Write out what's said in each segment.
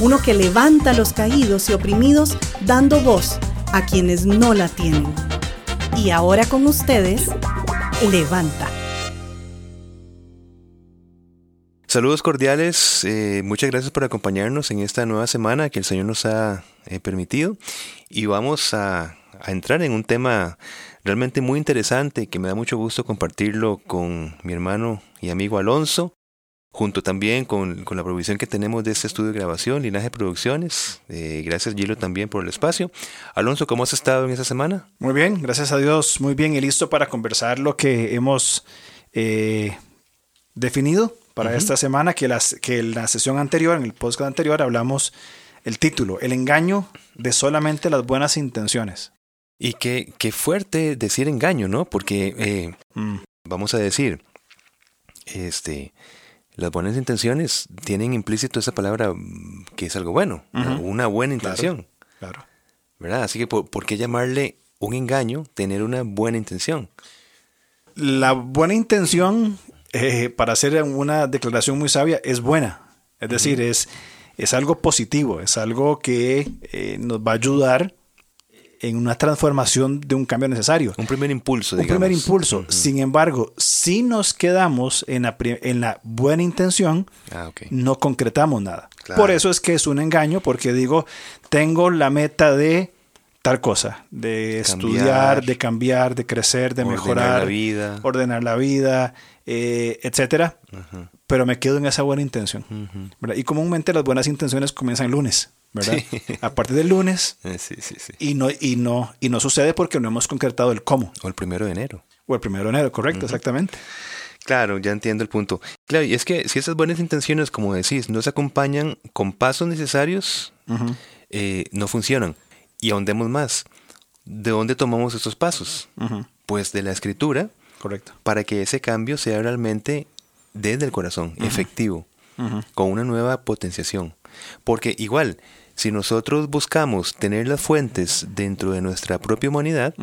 uno que levanta a los caídos y oprimidos dando voz a quienes no la tienen. Y ahora con ustedes, Levanta. Saludos cordiales, eh, muchas gracias por acompañarnos en esta nueva semana que el Señor nos ha eh, permitido y vamos a, entrar en un tema realmente muy interesante que me da mucho gusto compartirlo con mi hermano y amigo Alonso, junto también con, la provisión que tenemos de este estudio de grabación, Linaje Producciones. Eh, gracias Gilo también por el espacio. Alonso, ¿cómo has estado en esta semana? Muy bien, gracias a Dios, muy bien y listo para conversar lo que hemos definido para esta semana, que, las, que en la sesión anterior, en el podcast anterior, hablamos el título, El engaño de solamente las buenas intenciones. Y qué, qué fuerte decir engaño, ¿no? Porque, eh, mm. vamos a decir, este, las buenas intenciones tienen implícito esa palabra mm, que es algo bueno, una buena intención. Claro, ¿Verdad? Así que, ¿por, ¿por, qué llamarle un engaño tener una buena intención? La buena intención eh, para hacer una declaración muy sabia, es buena. Es decir, es, es algo positivo, es algo que eh, nos va a ayudar en una transformación de un cambio necesario. Un primer impulso, Un primer impulso. Sin embargo, si nos quedamos en la, en la buena intención, ah, no concretamos nada. Por eso es que es un engaño, porque digo, tengo la meta de tal cosa, de estudiar, de cambiar, de crecer, de mejorar, la vida. ordenar la vida, eh, etcétera. Pero me quedo en esa buena intención. Y comúnmente las buenas intenciones comienzan el lunes, ¿verdad? A partir del lunes. Eh, y, no, y, no, y no sucede porque no hemos concretado el cómo. O el primero de enero. O el primero de enero, correcto, exactamente. Claro, ya entiendo el punto. Claro, y es que si esas buenas intenciones, como decís, no se acompañan con pasos necesarios, eh, no funcionan. Y ahondemos más. ¿De dónde tomamos estos pasos? Pues de la escritura, Correcto. Para que ese cambio sea realmente desde el corazón, efectivo, con una nueva potenciación. Porque igual, si nosotros buscamos tener las fuentes dentro de nuestra propia humanidad,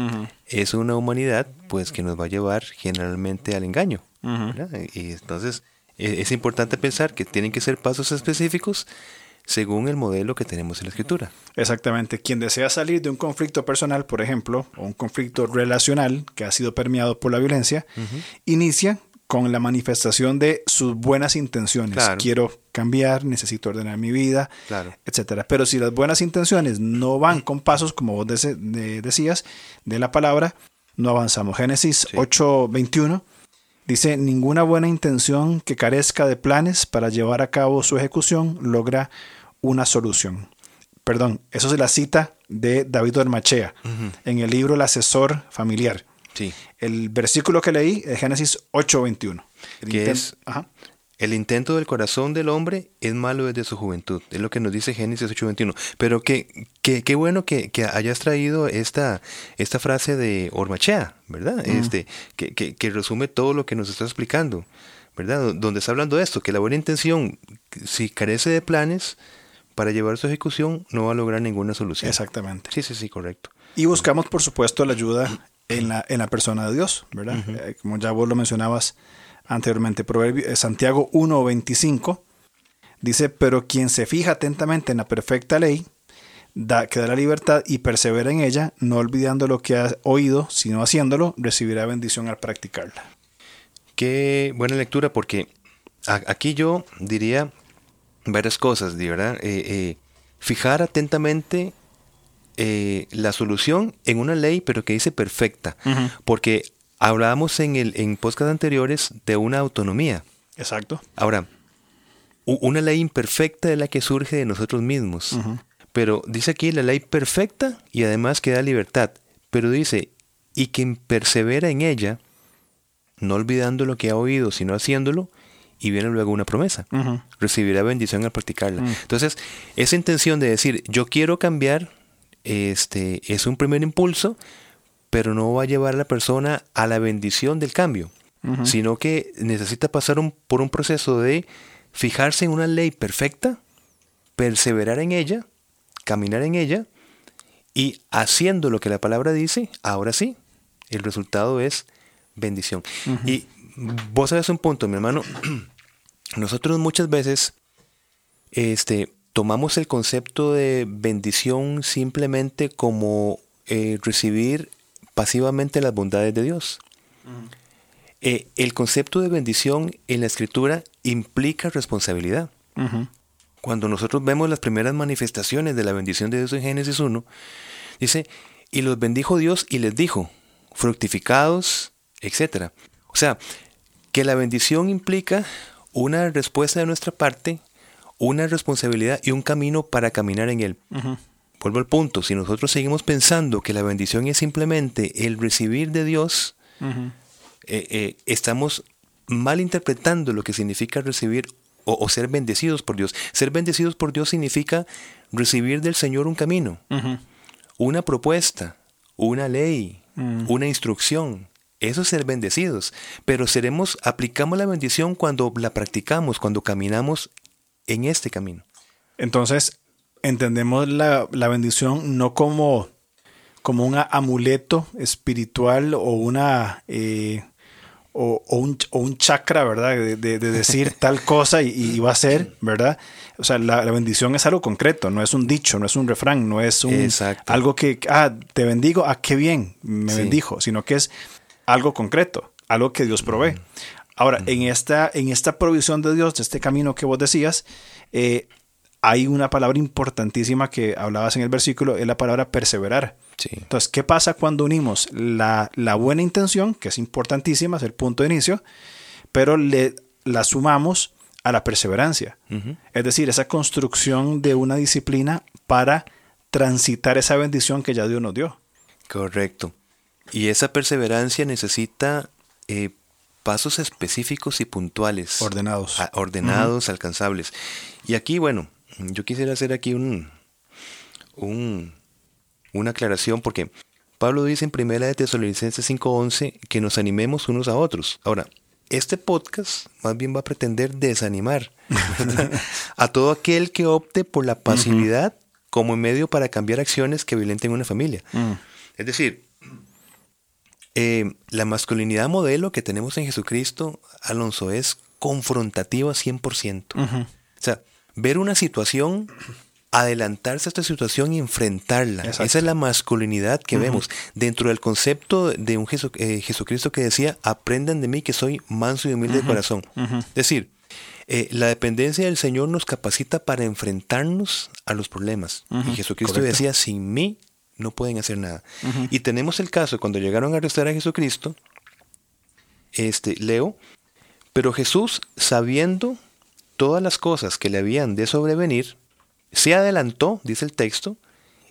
es una humanidad pues que nos va a llevar generalmente al engaño. Y entonces e, es importante pensar que tienen que ser pasos específicos según el modelo que tenemos en la escritura. Exactamente. Quien desea salir de un conflicto personal, por ejemplo, o un conflicto relacional que ha sido permeado por la violencia, inicia con la manifestación de sus buenas intenciones. Quiero cambiar, necesito ordenar mi vida, etcétera. Pero si las buenas intenciones no van con pasos, como vos decías, de la palabra, no avanzamos. Génesis 8:21 dice, ninguna buena intención que carezca de planes para llevar a cabo su ejecución logra una solución. Perdón, eso es la cita de David Ormachea en el libro El asesor familiar. Sí. El versículo que leí es Génesis 8:21. Que es, el intento del corazón del hombre es malo desde su juventud. Es lo que nos dice Génesis 8:21. Pero qué, qué, bueno que, hayas traído esta, esta frase de Ormachea, ¿verdad? Este, que, que, resume todo lo que nos está explicando, ¿verdad? Donde está hablando de esto, que la buena intención, si carece de planes, para llevar su ejecución no va a lograr ninguna solución. Exactamente. Sí, sí, sí, correcto. Y buscamos, por supuesto, la ayuda en la, en la persona de Dios, ¿verdad? Eh, como ya vos lo mencionabas anteriormente, Proverbio, eh, Santiago 1.25 dice, pero quien se fija atentamente en la perfecta ley, da, que da la libertad y persevera en ella, no olvidando lo que ha oído, sino haciéndolo, recibirá bendición al practicarla. Qué buena lectura, porque aquí yo diría varias cosas, ¿verdad? Eh, eh, fijar atentamente eh, la solución en una ley, pero que dice perfecta, porque hablábamos en el en podcast anteriores de una autonomía. Exacto. Ahora, una ley imperfecta es la que surge de nosotros mismos, pero dice aquí la ley perfecta y además que da libertad, pero dice y quien persevera en ella, no olvidando lo que ha oído, sino haciéndolo, y viene luego una promesa. Recibirá bendición al practicarla. Mm. Entonces, esa intención de decir, yo quiero cambiar, este, es un primer impulso, pero no va a llevar a la persona a la bendición del cambio, sino que necesita pasar por un proceso de fijarse en una ley perfecta, perseverar en ella, caminar en ella, y haciendo lo que la palabra dice, ahora sí, el resultado es bendición. Y vos sabes un punto, mi hermano, nosotros muchas veces este, tomamos el concepto de bendición simplemente como eh, recibir pasivamente las bondades de Dios. Eh, el concepto de bendición en la escritura implica responsabilidad. Cuando nosotros vemos las primeras manifestaciones de la bendición de Dios en Génesis 1, dice, y los bendijo Dios y les dijo, fructificados, etc. O sea, que la bendición implica una respuesta de nuestra parte, una responsabilidad y un camino para caminar en él. Vuelvo al punto, si nosotros seguimos pensando que la bendición es simplemente el recibir de Dios, eh, eh, estamos mal interpretando lo que significa recibir o, ser bendecidos por Dios. Ser bendecidos por Dios significa recibir del Señor un camino, una propuesta, una ley, una instrucción. Eso es ser bendecidos. Pero seremos, aplicamos la bendición cuando la practicamos, cuando caminamos en este camino. Entonces, entendemos la, bendición no como, como un amuleto espiritual o una eh, o, un, chakra, ¿verdad? De, decir tal cosa y, va a ser, ¿verdad? O sea, la, bendición es algo concreto, no es un dicho, no es un refrán, no es un, algo que, ah, te bendigo, ah, qué bien, me bendijo, sino que es algo concreto, algo que Dios provee. Ahora, en, esta, en esta provisión de Dios, de este camino que vos decías, eh, hay una palabra importantísima que hablabas en el versículo, es la palabra perseverar. Entonces, ¿qué pasa cuando unimos la, buena intención, que es importantísima, es el punto de inicio, pero le, la sumamos a la perseverancia? Es decir, esa construcción de una disciplina para transitar esa bendición que ya Dios nos dio. Correcto. Y esa perseverancia necesita eh, pasos específicos y puntuales. Ordenados. ordenados, alcanzables. Y aquí, bueno, yo quisiera hacer aquí un, un, una aclaración porque Pablo dice en primera de Tesalonicenses 5:11 que nos animemos unos a otros. Ahora, este podcast más bien va a pretender desanimar a todo aquel que opte por la pasividad como medio para cambiar acciones que violenten una familia. Mm. Es decir, eh, la masculinidad modelo que tenemos en Jesucristo, Alonso, es confrontativa 100%. O sea, ver una situación, adelantarse a esta situación y enfrentarla. Esa es la masculinidad que vemos dentro del concepto de un eh, Jesucristo que decía, aprendan de mí que soy manso y humilde de corazón. Es decir, eh, la dependencia del Señor nos capacita para enfrentarnos a los problemas. Y Jesucristo decía, sin mí no pueden hacer nada. Y tenemos el caso cuando llegaron a arrestar a Jesucristo, este, Leo, pero Jesús, sabiendo todas las cosas que le habían de sobrevenir, se adelantó, dice el texto,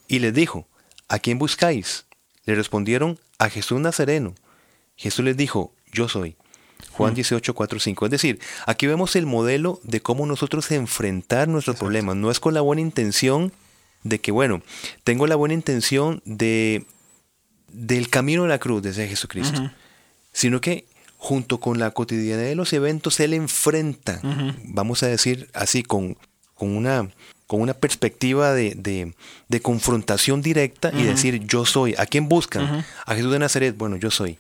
y les dijo, ¿a quién buscáis? Le respondieron, a Jesús Nazareno. Jesús les dijo, yo soy. Juan 18, 4, 5. Es decir, aquí vemos el modelo de cómo nosotros enfrentar nuestros problemas. No es con la buena intención de que, bueno, tengo la buena intención de del camino de la cruz, desde Jesucristo, sino que junto con la cotidianidad de los eventos, él enfrenta, vamos a decir así, con, con, una, con una perspectiva de, de, confrontación directa y decir, yo soy. ¿A quién buscan? A Jesús de Nazaret. Bueno, yo soy.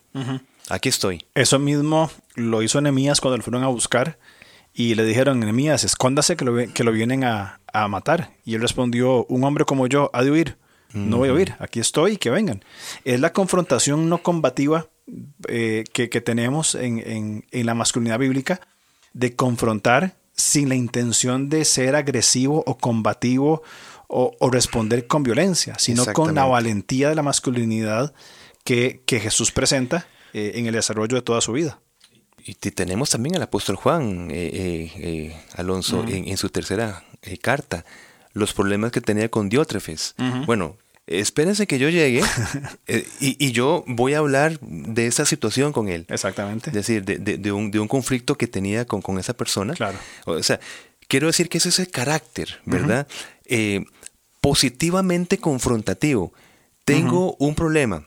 Aquí estoy. Eso mismo lo hizo Nehemías cuando lo fueron a buscar y le dijeron, Nehemías, escóndase que lo, que lo vienen a, a matar. Y él respondió, un hombre como yo ha de huir. No voy a huir, aquí estoy, que vengan. Es la confrontación no combativa eh, que, tenemos en, la masculinidad bíblica de confrontar sin la intención de ser agresivo o combativo o, responder con violencia, sino con la valentía de la masculinidad que, Jesús presenta eh, en el desarrollo de toda su vida. Y tenemos también al apóstol Juan, eh, Alonso, en, su tercera carta, los problemas que tenía con Diótrefes. Bueno, espérense que yo llegue eh, y, yo voy a hablar de esa situación con él. Exactamente. Es decir, de, un, de un, conflicto que tenía con, con, esa persona. Claro. O sea, quiero decir que ese es el carácter, ¿verdad? Eh, positivamente confrontativo. Tengo un problema.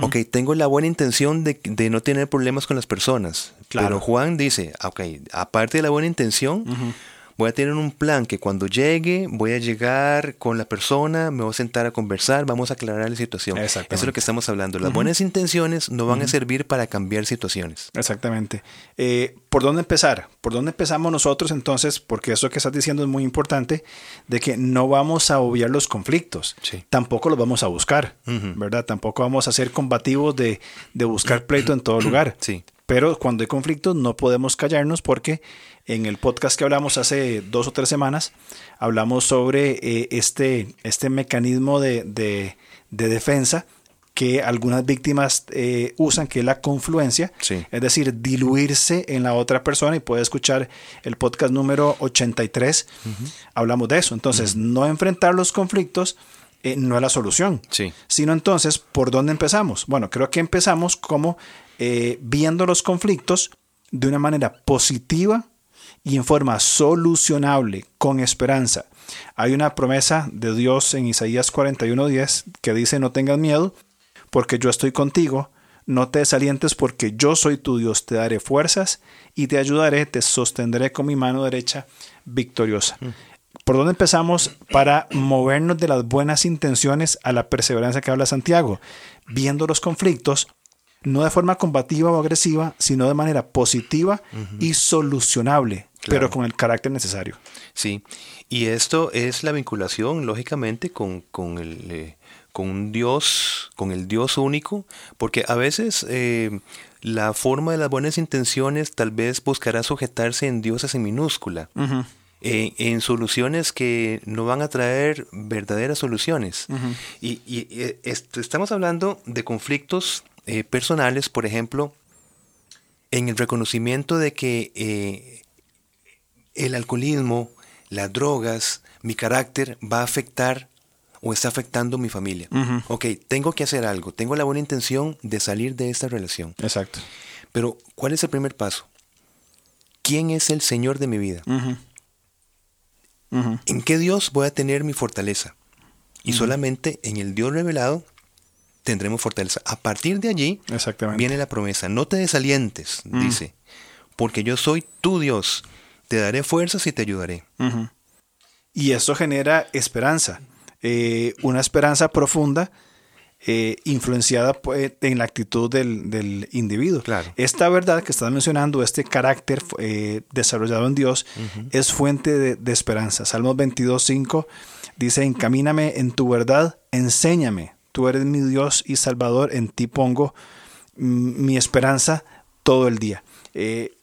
Ok, tengo la buena intención de, de, no tener problemas con las personas. Claro. Pero Juan dice, ok, aparte de la buena intención, voy a tener un plan que cuando llegue voy a llegar con la persona, me voy a sentar a conversar, vamos a aclarar la situación. Eso es lo que estamos hablando. Las buenas intenciones no van a servir para cambiar situaciones. Exactamente. Eh, ¿Por dónde empezar? ¿Por dónde empezamos nosotros entonces? Porque eso que estás diciendo es muy importante, de que no vamos a obviar los conflictos. Tampoco los vamos a buscar, ¿verdad? Tampoco vamos a ser combativos de, de buscar pleito en todo lugar. Sí. Pero cuando hay conflictos no podemos callarnos porque en el podcast que hablamos hace dos o tres semanas, hablamos sobre eh, este, este mecanismo de, defensa que algunas víctimas eh, usan, que es la confluencia, es decir, diluirse en la otra persona. Y puede escuchar el podcast número 83, hablamos de eso. Entonces, no enfrentar los conflictos eh, no es la solución, sino entonces, ¿por dónde empezamos? Bueno, creo que empezamos como viendo los conflictos de una manera positiva y en forma solucionable, con esperanza. Hay una promesa de Dios en Isaías 41:10 que dice, no tengas miedo, porque yo estoy contigo, no te desalientes porque yo soy tu Dios, te daré fuerzas y te ayudaré, te sostendré con mi mano derecha victoriosa. Mm. ¿Por dónde empezamos para movernos de las buenas intenciones a la perseverancia que habla Santiago? Viendo los conflictos no de forma combativa o agresiva, sino de manera positiva y solucionable, pero con el carácter necesario. Sí, y esto es la vinculación, lógicamente, con, con el... Eh, con un Dios, con el Dios único, porque a veces eh, la forma de las buenas intenciones tal vez buscará sujetarse en dioses en minúscula, en, soluciones que no van a traer verdaderas soluciones. Y, eh, estamos hablando de conflictos eh, personales, por ejemplo, en el reconocimiento de que eh, el alcoholismo, las drogas, mi carácter va a afectar o está afectando mi familia. Ok, tengo que hacer algo, tengo la buena intención de salir de esta relación. Exacto. Pero, ¿cuál es el primer paso? ¿Quién es el Señor de mi vida? ¿En qué Dios voy a tener mi fortaleza? Y solamente en el Dios revelado tendremos fortaleza. A partir de allí viene la promesa. No te desalientes, mm. dice, porque yo soy tu Dios. Te daré fuerzas y te ayudaré. Y esto genera esperanza, eh, una esperanza profunda. Eh, influenciada pues, en la actitud del, individuo. Claro. Esta verdad que estás mencionando, este carácter eh, desarrollado en Dios, es fuente de, de esperanza. Salmos 22.5 dice, encamíname en tu verdad, enséñame, tú eres mi Dios y Salvador, en ti pongo mi esperanza todo el día. Eh,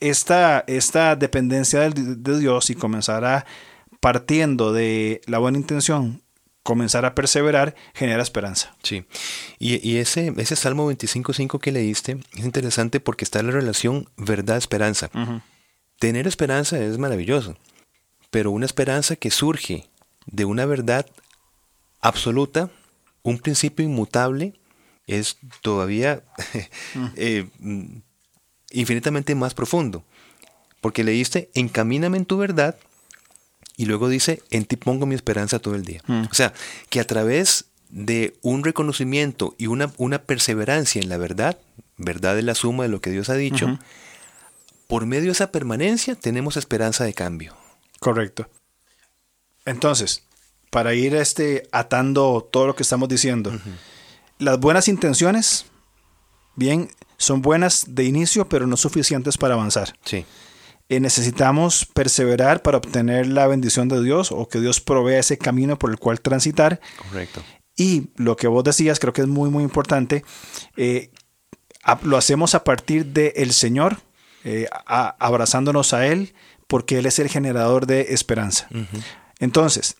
esta, esta, dependencia de, Dios y comenzar a, partiendo de la buena intención, comenzar a perseverar, genera esperanza. Sí, y, ese, ese Salmo 25.5 que leíste es interesante porque está en la relación verdad-esperanza. Tener esperanza es maravilloso, pero una esperanza que surge de una verdad absoluta un principio inmutable es todavía eh, infinitamente más profundo. Porque leíste, encamíname en tu verdad, y luego dice, en ti pongo mi esperanza todo el día. Mm. O sea, que a través de un reconocimiento y una, una, perseverancia en la verdad, verdad es la suma de lo que Dios ha dicho, por medio de esa permanencia tenemos esperanza de cambio. Correcto. Entonces, para ir este, atando todo lo que estamos diciendo. Las buenas intenciones, bien, son buenas de inicio, pero no suficientes para avanzar. Sí. Eh, necesitamos perseverar para obtener la bendición de Dios o que Dios provea ese camino por el cual transitar. Correcto. Y lo que vos decías, creo que es muy, muy importante, eh, lo hacemos a partir del el Señor, eh, abrazándonos a Él, porque Él es el generador de esperanza. Entonces,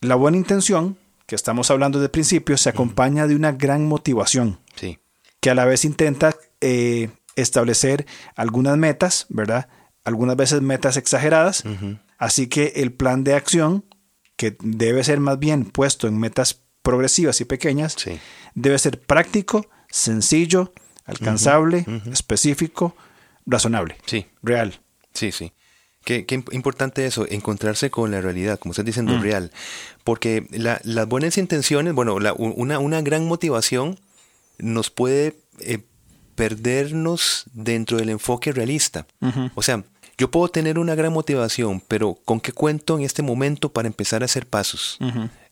la buena intención, que estamos hablando de principio, se acompaña de una gran motivación. Sí. Que a la vez intenta eh, establecer algunas metas, ¿verdad? Algunas veces metas exageradas. Así que el plan de acción que debe ser más bien puesto en metas progresivas y pequeñas, debe ser práctico, sencillo, alcanzable, específico, razonable, sí. real. Sí, sí. Qué, importante eso, encontrarse con la realidad, como estás diciendo, mm. real. Porque las buenas intenciones, bueno, una, una, gran motivación nos puede eh, perdernos dentro del enfoque realista. O sea, yo puedo tener una gran motivación, pero ¿con qué cuento en este momento para empezar a hacer pasos?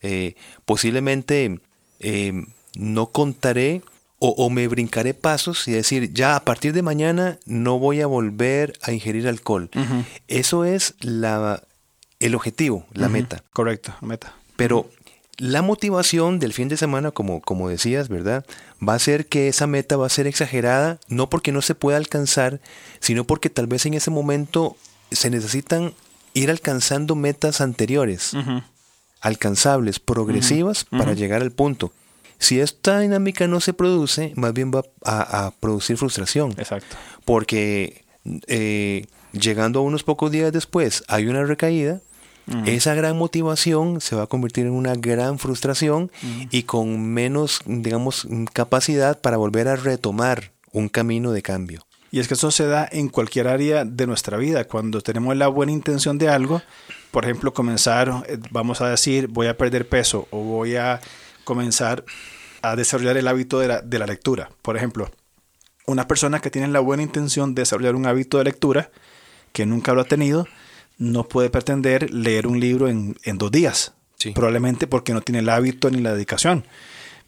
Eh, posiblemente eh, no contaré o, me brincaré pasos y decir, ya a partir de mañana no voy a volver a ingerir alcohol. Eso es la, el objetivo, la meta. Correcto, meta. Pero la motivación del fin de semana, como, como decías, ¿verdad? Va a ser que esa meta va a ser exagerada, no porque no se pueda alcanzar, sino porque tal vez en ese momento se necesitan ir alcanzando metas anteriores, alcanzables, progresivas, para llegar al punto. Si esta dinámica no se produce, más bien va a, producir frustración. Exacto. Porque eh, llegando a unos pocos días después hay una recaída, esa gran motivación se va a convertir en una gran frustración y con menos, digamos, capacidad para volver a retomar un camino de cambio. Y es que eso se da en cualquier área de nuestra vida. Cuando tenemos la buena intención de algo, por ejemplo, comenzar, eh, vamos a decir, voy a perder peso o voy a comenzar a desarrollar el hábito de la, lectura. Por ejemplo, una persona que tiene la buena intención de desarrollar un hábito de lectura, que nunca lo ha tenido, no puede pretender leer un libro en, dos días. Probablemente porque no tiene el hábito ni la dedicación.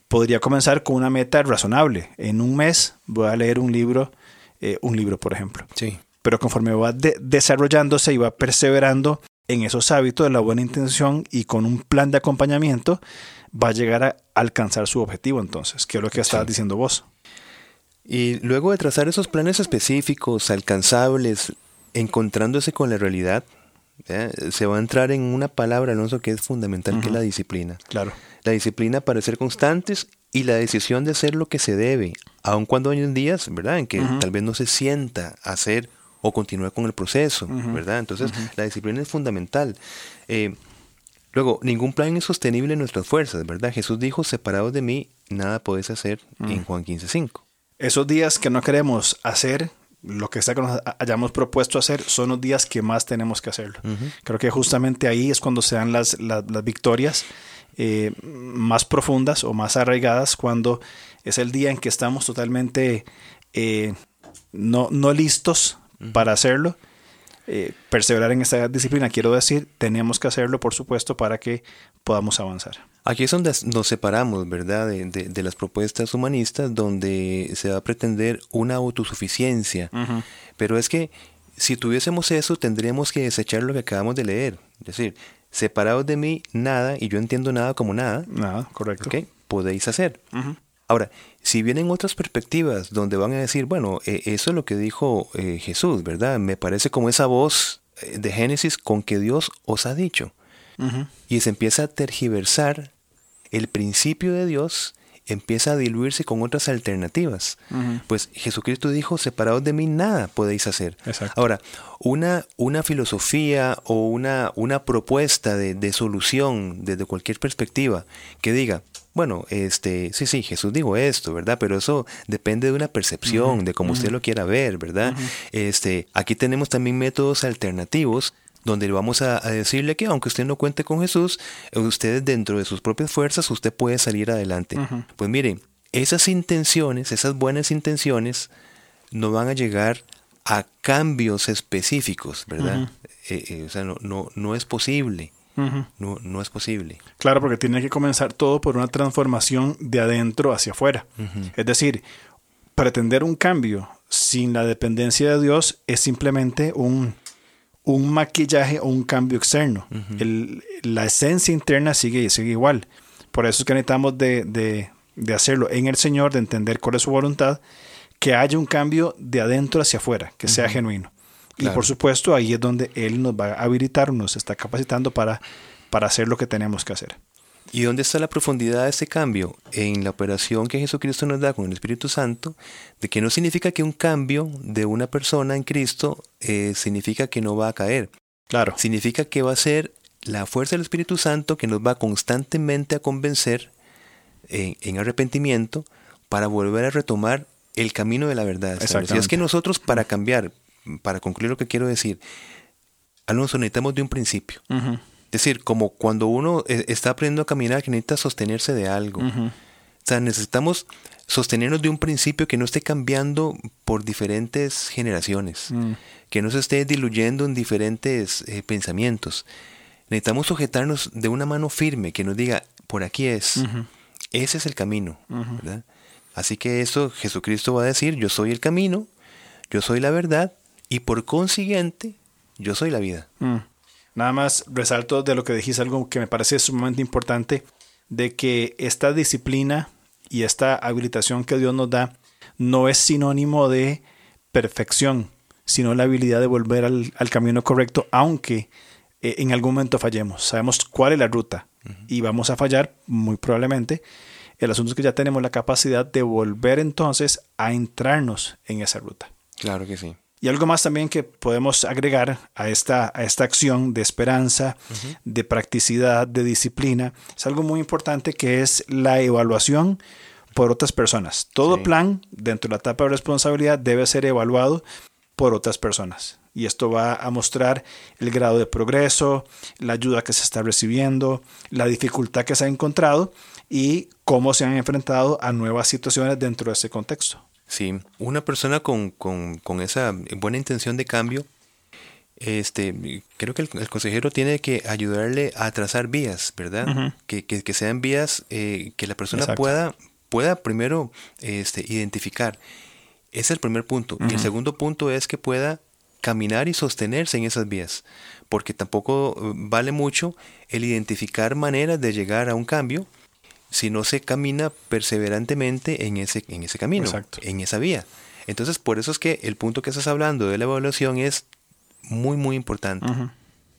Podría comenzar con una meta razonable. En un mes voy a leer un libro, eh, un libro, por ejemplo. Sí. Pero conforme va desarrollándose y va perseverando en esos hábitos de la buena intención y con un plan de acompañamiento, va a llegar a alcanzar su objetivo entonces, que es lo que estabas diciendo vos. Y luego de trazar esos planes específicos, alcanzables, encontrándose con la realidad, se va a entrar en una palabra, Alonso, que es fundamental, que es la disciplina. Claro. La disciplina para ser constantes y la decisión de hacer lo que se debe, aun cuando hay días, ¿verdad?, en que tal vez no se sienta hacer o continuar con el proceso, ¿verdad? Entonces, la disciplina es fundamental. Eh, Luego, ningún plan es sostenible en nuestras fuerzas, ¿verdad? Jesús dijo, separados de mí, nada podéis hacer en Juan 15.5. Esos días que no queremos hacer lo que sea que nos hayamos propuesto hacer, son los días que más tenemos que hacerlo. Creo que justamente ahí es cuando se dan las, victorias eh, más profundas o más arraigadas, cuando es el día en que estamos totalmente eh, no, no listos para hacerlo eh, perseverar en esta disciplina, quiero decir, tenemos que hacerlo, por supuesto, para que podamos avanzar. Aquí es donde nos separamos, ¿verdad?, de, las propuestas humanistas, donde se va a pretender una autosuficiencia. Pero es que si tuviésemos eso, tendríamos que desechar lo que acabamos de leer. Es decir, separados de mí, nada, y yo entiendo nada como nada. Nada, correcto. Podéis hacer. Ahora, si vienen otras perspectivas donde van a decir, bueno, eh, eso es lo que dijo eh, Jesús, ¿verdad? Me parece como esa voz eh, de Génesis con que Dios os ha dicho. Y se empieza a tergiversar el principio de Dios, empieza a diluirse con otras alternativas. Pues Jesucristo dijo, separados de mí nada podéis hacer. Ahora, una, una filosofía o una, una propuesta de, de solución desde cualquier perspectiva que diga, bueno, este, sí, sí, Jesús dijo esto, ¿verdad? Pero eso depende de una percepción, de cómo usted lo quiera ver, ¿verdad? Este, aquí tenemos también métodos alternativos donde vamos a, decirle que aunque usted no cuente con Jesús, usted dentro de sus propias fuerzas, usted puede salir adelante. Pues miren, esas intenciones, esas buenas intenciones, no van a llegar a cambios específicos, ¿verdad? Eh, eh, o sea, no, no, no es posible no, no es posible. Claro, porque tiene que comenzar todo por una transformación de adentro hacia afuera. Es decir, pretender un cambio sin la dependencia de Dios es simplemente un, un maquillaje o un cambio externo. la esencia interna sigue, sigue igual. Por eso es que necesitamos de, hacerlo en el Señor, de entender cuál es su voluntad, que haya un cambio de adentro hacia afuera, que sea genuino. Y por supuesto ahí es donde Él nos va a habilitar, nos está capacitando para, para hacer lo que tenemos que hacer. ¿Y dónde está la profundidad de ese cambio? En la operación que Jesucristo nos da con el Espíritu Santo, de que no significa que un cambio de una persona en Cristo eh, significa que no va a caer. Claro. Significa que va a ser la fuerza del Espíritu Santo que nos va constantemente a convencer en, arrepentimiento para volver a retomar el camino de la verdad. Y es que nosotros para cambiar, para concluir lo que quiero decir, Alonso, necesitamos de un principio. Es decir, como cuando uno eh, está aprendiendo a caminar, que necesita sostenerse de algo. O sea, necesitamos sostenernos de un principio que no esté cambiando por diferentes generaciones, mm. que no se esté diluyendo en diferentes eh, pensamientos. Necesitamos sujetarnos de una mano firme que nos diga, por aquí es, ese es el camino. Así que eso Jesucristo va a decir, yo soy el camino, yo soy la verdad y por consiguiente yo soy la vida. Mm. Nada más resalto de lo que dijiste algo que me parece sumamente importante, de que esta disciplina y esta habilitación que Dios nos da no es sinónimo de perfección, sino la habilidad de volver al, camino correcto, aunque eh, en algún momento fallemos. Sabemos cuál es la ruta y vamos a fallar muy probablemente. El asunto es que ya tenemos la capacidad de volver entonces a entrarnos en esa ruta. Claro que sí. Y algo más también que podemos agregar a esta, a esta acción de esperanza, de practicidad, de disciplina, es algo muy importante que es la evaluación por otras personas. Todo plan dentro de la etapa de responsabilidad debe ser evaluado por otras personas. Y esto va a mostrar el grado de progreso, la ayuda que se está recibiendo, la dificultad que se ha encontrado y cómo se han enfrentado a nuevas situaciones dentro de ese contexto. Sí, una persona con, esa buena intención de cambio, este, creo que el, consejero tiene que ayudarle a trazar vías, ¿verdad? que, que, sean vías eh, que la persona pueda, pueda primero este, identificar. Ese es el primer punto. Y el segundo punto es que pueda caminar y sostenerse en esas vías, porque tampoco eh, vale mucho el identificar maneras de llegar a un cambio si no se camina perseverantemente en ese, en ese camino, en esa vía. Entonces, por eso es que el punto que estás hablando de la evaluación es muy, muy importante.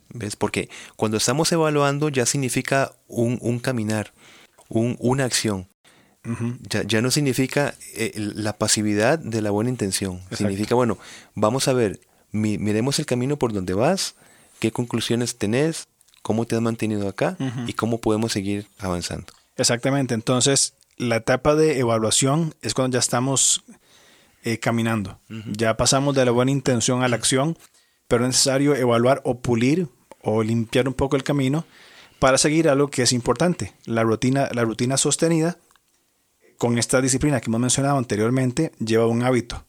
¿Ves? Porque cuando estamos evaluando ya significa un, caminar, un, una acción. ya, no significa eh, la pasividad de la buena intención. Significa, bueno, vamos a ver, miremos el camino por donde vas, qué conclusiones tenés, cómo te has mantenido acá y cómo podemos seguir avanzando. Exactamente, entonces la etapa de evaluación es cuando ya estamos eh, caminando, ya pasamos de la buena intención a la acción, pero es necesario evaluar o pulir o limpiar un poco el camino para seguir a lo que es importante, la rutina, la rutina sostenida con esta disciplina que hemos mencionado anteriormente lleva un hábito.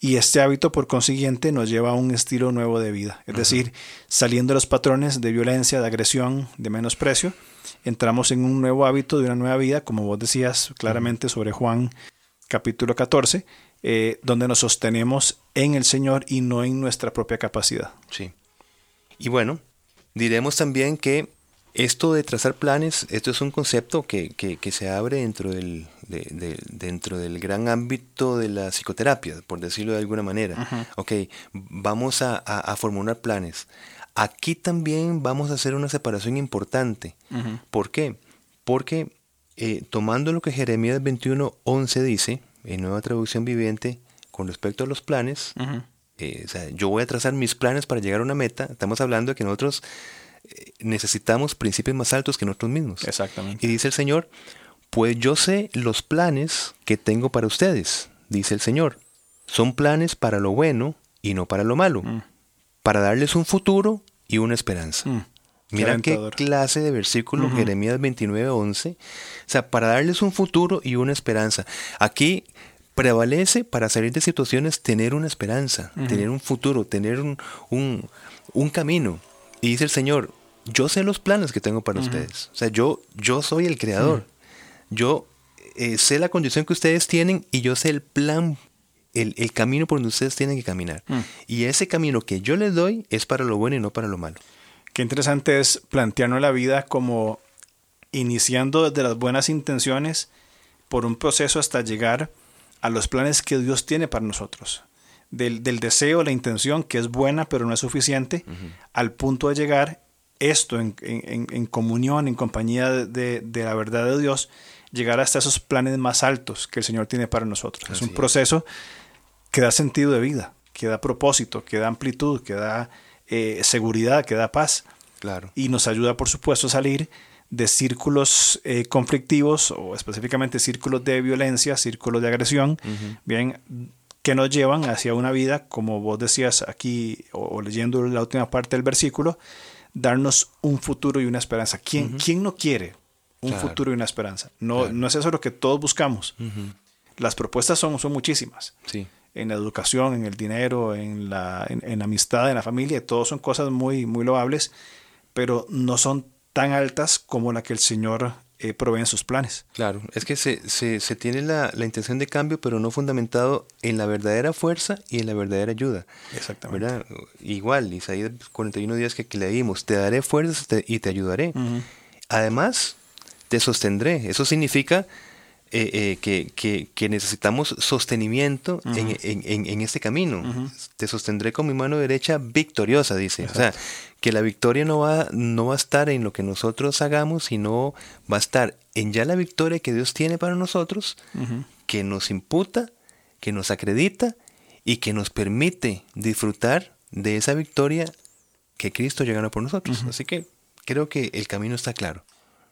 Y este hábito, por consiguiente, nos lleva a un estilo nuevo de vida. Es decir, saliendo de los patrones de violencia, de agresión, de menosprecio, entramos en un nuevo hábito de una nueva vida, como vos decías claramente sobre Juan capítulo 14, eh, donde nos sostenemos en el Señor y no en nuestra propia capacidad. Sí. Y bueno, diremos también que esto de trazar planes, esto es un concepto que, que, se abre dentro del, dentro del gran ámbito de la psicoterapia, por decirlo de alguna manera. Ok, vamos a, a, formular planes. Aquí también vamos a hacer una separación importante. ¿Por qué? Porque eh, tomando lo que Jeremías 21, 11 dice, en nueva traducción viviente, con respecto a los planes, eh, o sea, yo voy a trazar mis planes para llegar a una meta, estamos hablando de que nosotros eh, necesitamos principios más altos que nosotros mismos. Exactamente. Y dice el Señor, pues yo sé los planes que tengo para ustedes, dice el Señor. Son planes para lo bueno y no para lo malo. Mm para darles un futuro y una esperanza. Mm, Mira qué clase de versículo, Jeremías 29, 11. O sea, para darles un futuro y una esperanza. Aquí prevalece para salir de situaciones tener una esperanza, tener un futuro, tener un, un, camino. Y dice el Señor, yo sé los planes que tengo para ustedes. O sea, yo, yo soy el creador. Yo eh, sé la condición que ustedes tienen y yo sé el plan el, camino por donde ustedes tienen que caminar. Mm. Y ese camino que yo les doy es para lo bueno y no para lo malo. Qué interesante es plantearnos la vida como iniciando desde las buenas intenciones por un proceso hasta llegar a los planes que Dios tiene para nosotros. Del, deseo, la intención, que es buena pero no es suficiente, al punto de llegar esto en, comunión, en compañía de, la verdad de Dios, llegar hasta esos planes más altos que el Señor tiene para nosotros. es un proceso que da sentido de vida, que da propósito, que da amplitud, que da eh, seguridad, que da paz. Claro. Y nos ayuda, por supuesto, a salir de círculos eh, conflictivos o específicamente círculos de violencia, círculos de agresión, bien, que nos llevan hacia una vida, como vos decías aquí o, leyendo la última parte del versículo, darnos un futuro y una esperanza. ¿Quién, ¿quién no quiere un futuro y una esperanza? No, no es eso lo que todos buscamos. Las propuestas son, son muchísimas. Sí. En la educación, en el dinero, en la, en, amistad, en la familia, todos son cosas muy, muy loables, pero no son tan altas como la que el Señor eh, provee en sus planes. Claro, es que se, se, se tiene la, la, intención de cambio, pero no fundamentado en la verdadera fuerza y en la verdadera ayuda. Exactamente. ¿verdad? Igual, Isaías 41 días que, que leímos, te daré fuerzas y te ayudaré. Además, te sostendré. Eso significa eh, eh, que, que, que, necesitamos sostenimiento en, en, en, este camino. Te sostendré con mi mano derecha victoriosa, dice. O sea, que la victoria no va, no va a estar en lo que nosotros hagamos, sino va a estar en ya la victoria que Dios tiene para nosotros, que nos imputa, que nos acredita y que nos permite disfrutar de esa victoria que Cristo llegó por nosotros. Así que creo que el camino está claro.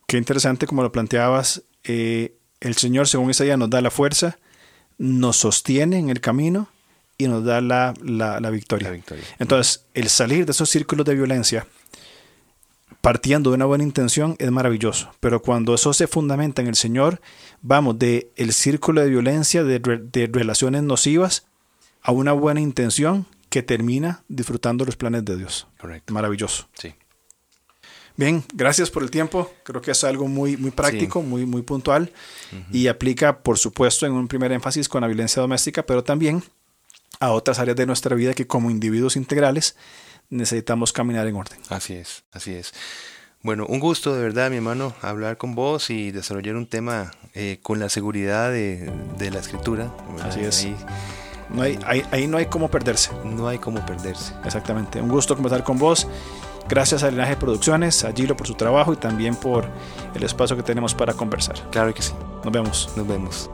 Qué interesante como lo planteabas. Eh, el Señor, según Isaías, nos da la fuerza, nos sostiene en el camino y nos da la, victoria. Entonces, el salir de esos círculos de violencia, partiendo de una buena intención, es maravilloso. Pero cuando eso se fundamenta en el Señor, vamos de el círculo de violencia, de, de relaciones nocivas, a una buena intención que termina disfrutando los planes de Dios. Correcto. Maravilloso. Sí. Bien, gracias por el tiempo. Creo que es algo muy, muy práctico, muy, muy puntual y aplica, por supuesto, en un primer énfasis con la violencia doméstica, pero también a otras áreas de nuestra vida que como individuos integrales necesitamos caminar en orden. Así es, así es. Bueno, un gusto de verdad, mi hermano, hablar con vos y desarrollar un tema eh, con la seguridad de, la escritura. Así es. Ahí, no hay, ahí no hay cómo perderse. No hay cómo perderse. Exactamente. Un gusto conversar con vos Gracias a Linaje Producciones, a Gilo por su trabajo y también por el espacio que tenemos para conversar. Claro que sí. Nos vemos. Nos vemos.